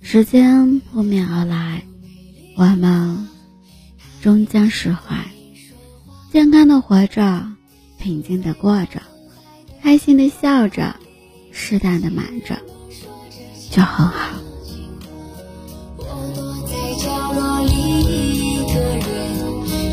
时间扑面而来，我们终将释怀。健康的活着，平静的过着，开心的笑着，适当的瞒着，就很好。我躲在角落里，一个人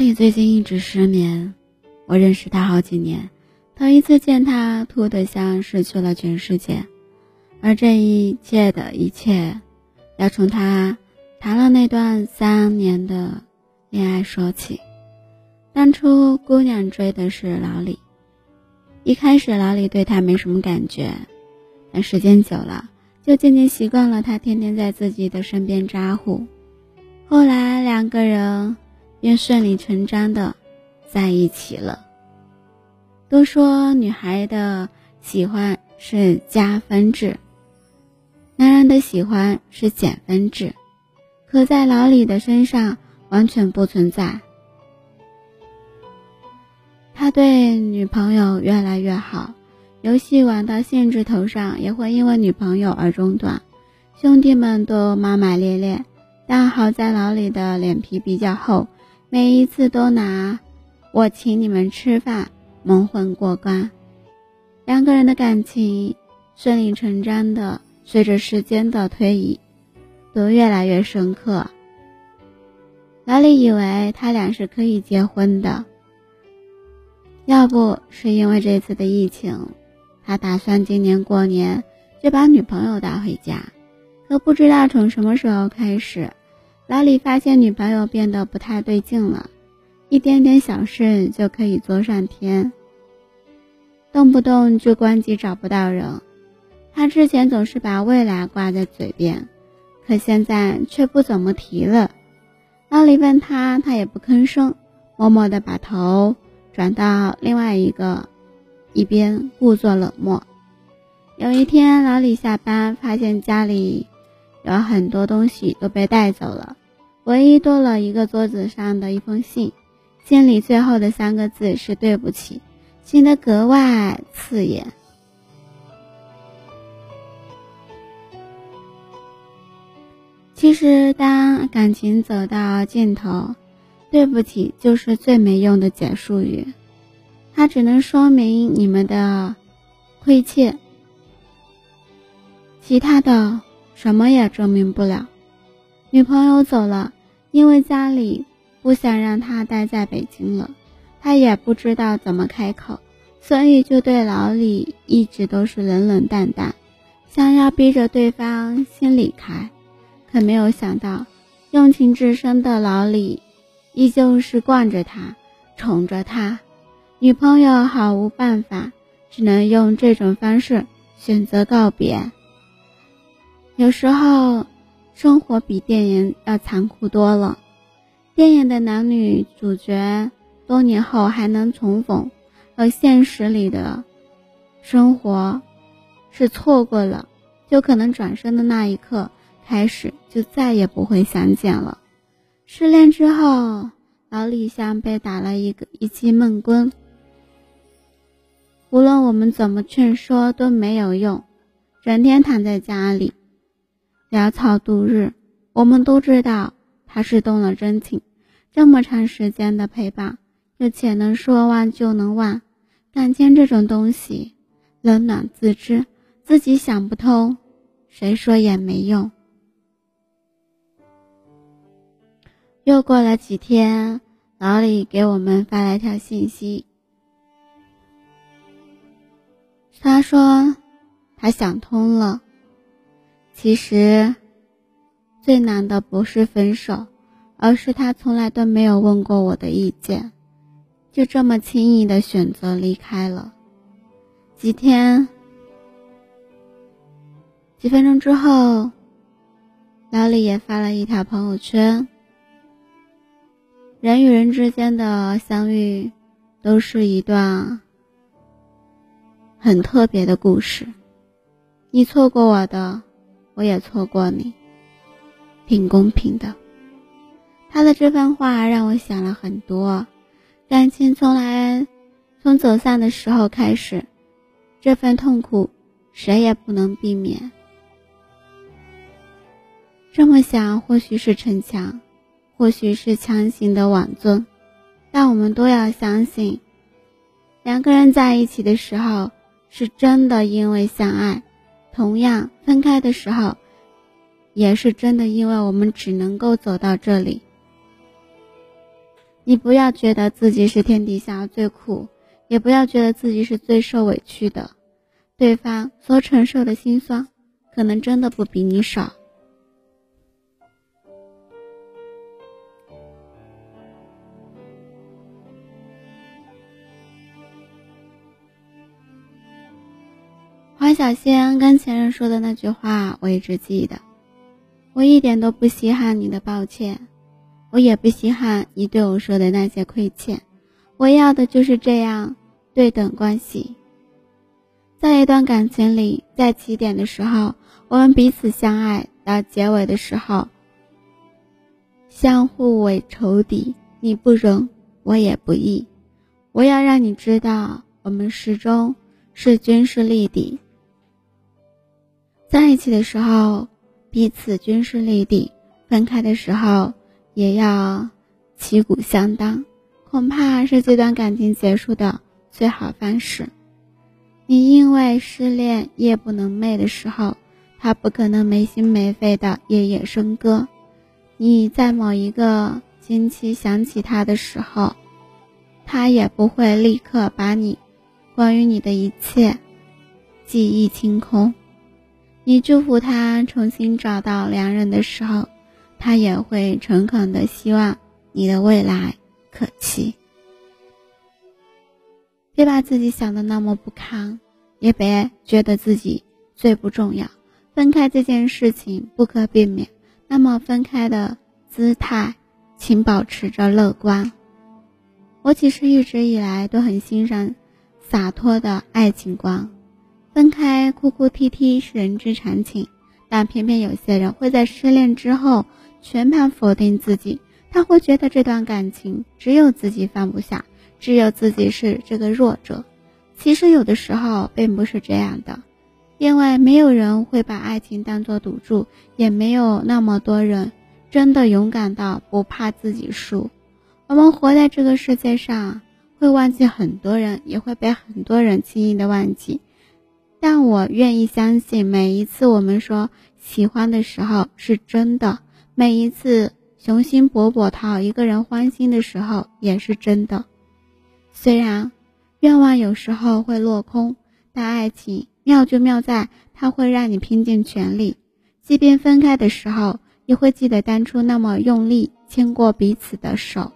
老李最近一直失眠，我认识他好几年，头一次见他吐得像失去了全世界，而这一切的一切，要从他谈了那段三年的恋爱说起。当初姑娘追的是老李，一开始老李对她没什么感觉，但时间久了，就渐渐习惯了他天天在自己的身边咋呼。后来两个人。便顺理成章的在一起了。都说女孩的喜欢是加分制，男人的喜欢是减分制，可在老李的身上完全不存在。他对女朋友越来越好，游戏玩到兴致头上也会因为女朋友而中断，兄弟们都骂骂咧咧，但好在老李的脸皮比较厚。每一次都拿我请你们吃饭蒙混过关，两个人的感情顺理成章的随着时间的推移都越来越深刻。老李以为他俩是可以结婚的，要不是因为这次的疫情，他打算今年过年就把女朋友带回家，可不知道从什么时候开始。老李发现女朋友变得不太对劲了，一点点小事就可以作上天，动不动就关机找不到人。他之前总是把未来挂在嘴边，可现在却不怎么提了。老李问他，他也不吭声，默默地把头转到另外一个一边，故作冷漠。有一天，老李下班发现家里有很多东西都被带走了。唯一多了一个桌子上的一封信，信里最后的三个字是“对不起”，显得格外刺眼。其实，当感情走到尽头，“对不起”就是最没用的结束语，它只能说明你们的亏欠，其他的什么也证明不了。女朋友走了，因为家里不想让他待在北京了，他也不知道怎么开口，所以就对老李一直都是冷冷淡淡，想要逼着对方先离开。可没有想到，用情至深的老李依旧是惯着他，宠着他，女朋友毫无办法，只能用这种方式选择告别。有时候。生活比电影要残酷多了。电影的男女主角多年后还能重逢，而现实里的生活是错过了，就可能转身的那一刻开始就再也不会相见了。失恋之后，老李像被打了一个一记闷棍，无论我们怎么劝说都没有用，整天躺在家里。潦草度日，我们都知道他是动了真情。这么长时间的陪伴，又且能说忘就能忘，感情这种东西，冷暖自知，自己想不通，谁说也没用。又过了几天，老李给我们发来条信息，他说他想通了。其实，最难的不是分手，而是他从来都没有问过我的意见，就这么轻易的选择离开了。几天、几分钟之后，老李也发了一条朋友圈：人与人之间的相遇，都是一段很特别的故事。你错过我的。我也错过你，挺公平的。他的这番话让我想了很多。感情从来从走散的时候开始，这份痛苦谁也不能避免。这么想，或许是逞强，或许是强行的挽尊，但我们都要相信，两个人在一起的时候，是真的因为相爱。同样，分开的时候，也是真的，因为我们只能够走到这里。你不要觉得自己是天底下最苦，也不要觉得自己是最受委屈的，对方所承受的心酸，可能真的不比你少。小仙跟前任说的那句话，我一直记得。我一点都不稀罕你的抱歉，我也不稀罕你对我说的那些亏欠。我要的就是这样对等关系。在一段感情里，在起点的时候，我们彼此相爱；到结尾的时候，相互为仇敌。你不仁，我也不义。我要让你知道，我们始终是军事立敌。在一起的时候，彼此军事立地；分开的时候，也要旗鼓相当。恐怕是这段感情结束的最好方式。你因为失恋夜不能寐的时候，他不可能没心没肺的夜夜笙歌；你在某一个星期想起他的时候，他也不会立刻把你关于你的一切记忆清空。你祝福他重新找到良人的时候，他也会诚恳的希望你的未来可期。别把自己想的那么不堪，也别觉得自己最不重要。分开这件事情不可避免，那么分开的姿态，请保持着乐观。我其实一直以来都很欣赏洒脱的爱情观。分开哭哭啼啼是人之常情，但偏偏有些人会在失恋之后全盘否定自己，他会觉得这段感情只有自己放不下，只有自己是这个弱者。其实有的时候并不是这样的，因为没有人会把爱情当做赌注，也没有那么多人真的勇敢到不怕自己输。我们活在这个世界上，会忘记很多人，也会被很多人轻易的忘记。但我愿意相信，每一次我们说喜欢的时候是真的；每一次雄心勃勃讨一个人欢心的时候，也是真的。虽然愿望有时候会落空，但爱情妙就妙在它会让你拼尽全力，即便分开的时候，也会记得当初那么用力牵过彼此的手，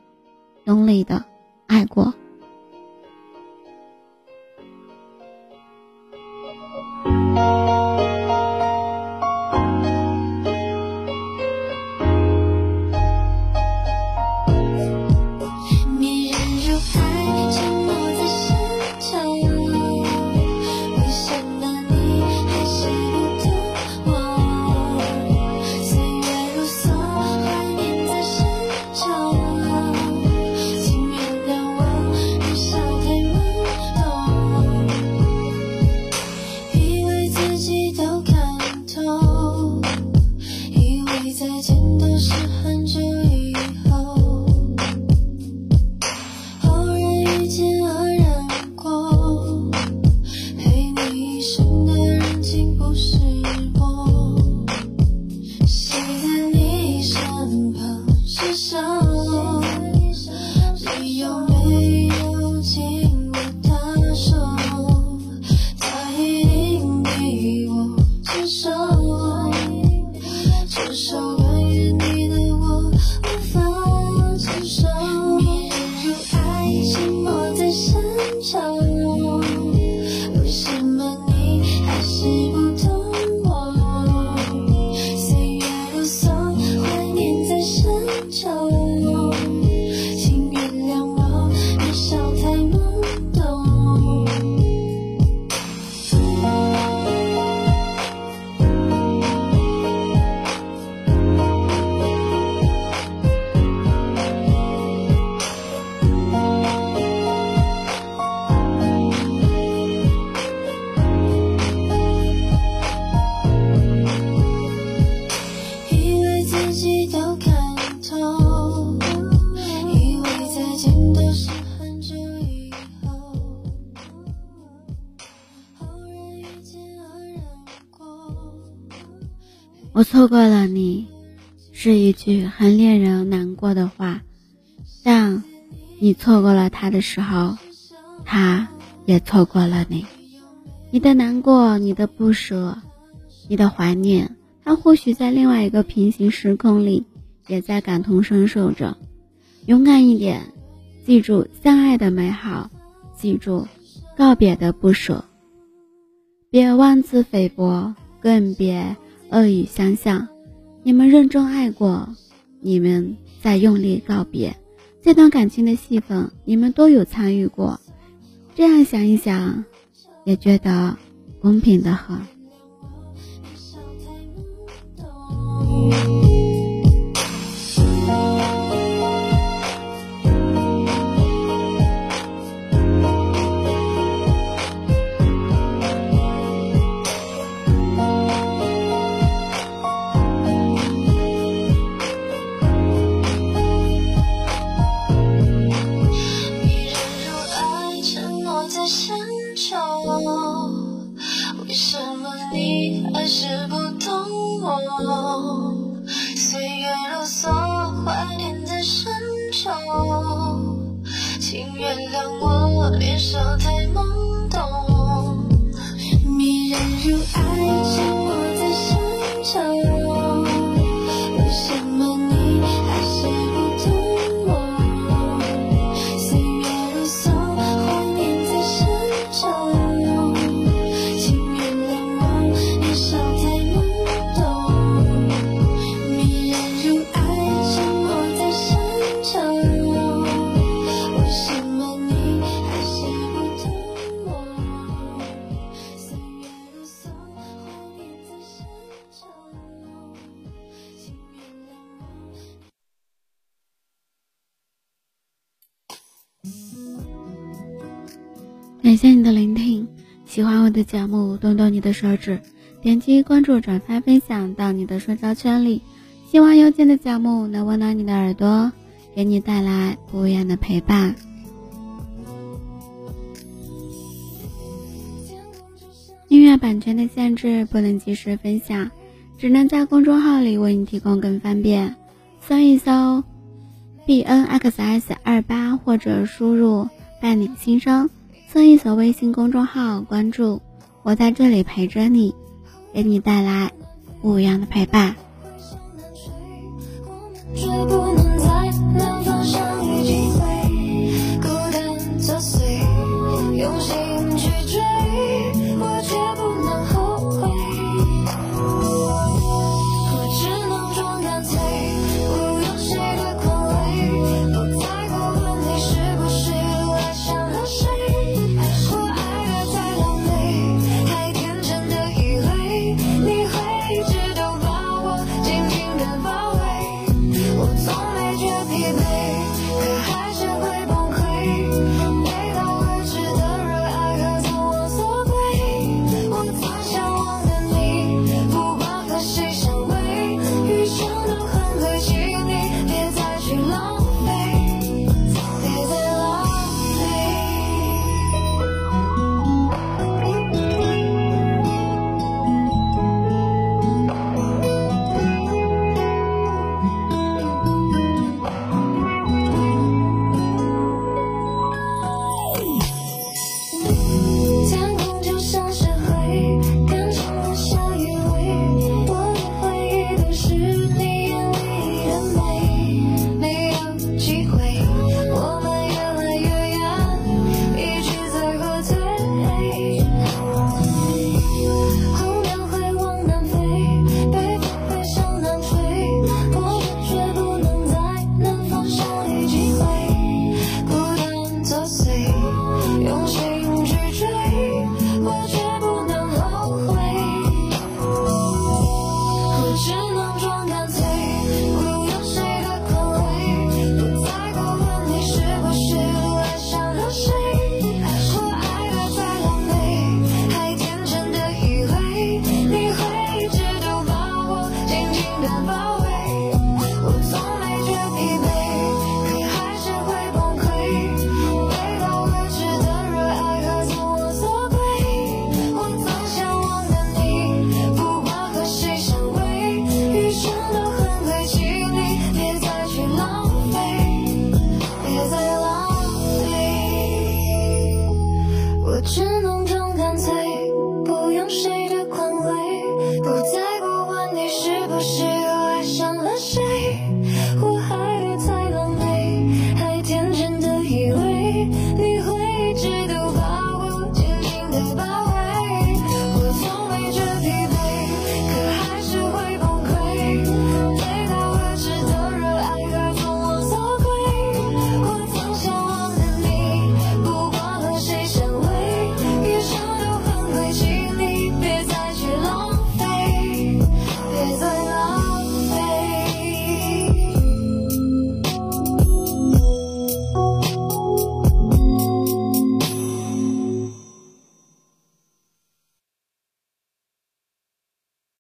用力的爱过。错过了你，是一句很令人难过的话。但你错过了他的时候，他也错过了你。你的难过，你的不舍，你的怀念，他或许在另外一个平行时空里，也在感同身受着。勇敢一点，记住相爱的美好，记住告别的不舍，别妄自菲薄，更别。恶语相向，你们认真爱过，你们在用力告别，这段感情的戏份你们都有参与过，这样想一想，也觉得公平的很。当我年少太懵懂，迷人如爱情。感谢你的聆听，喜欢我的节目，动动你的手指，点击关注、转发、分享到你的社交圈里。希望有劲的节目能温暖你的耳朵，给你带来不一样的陪伴。音乐版权的限制，不能及时分享，只能在公众号里为你提供更方便。搜一搜 b n x s 二八，或者输入伴你心声，搜一搜微信公众号关注，我在这里陪着你，给你带来不一样的陪伴。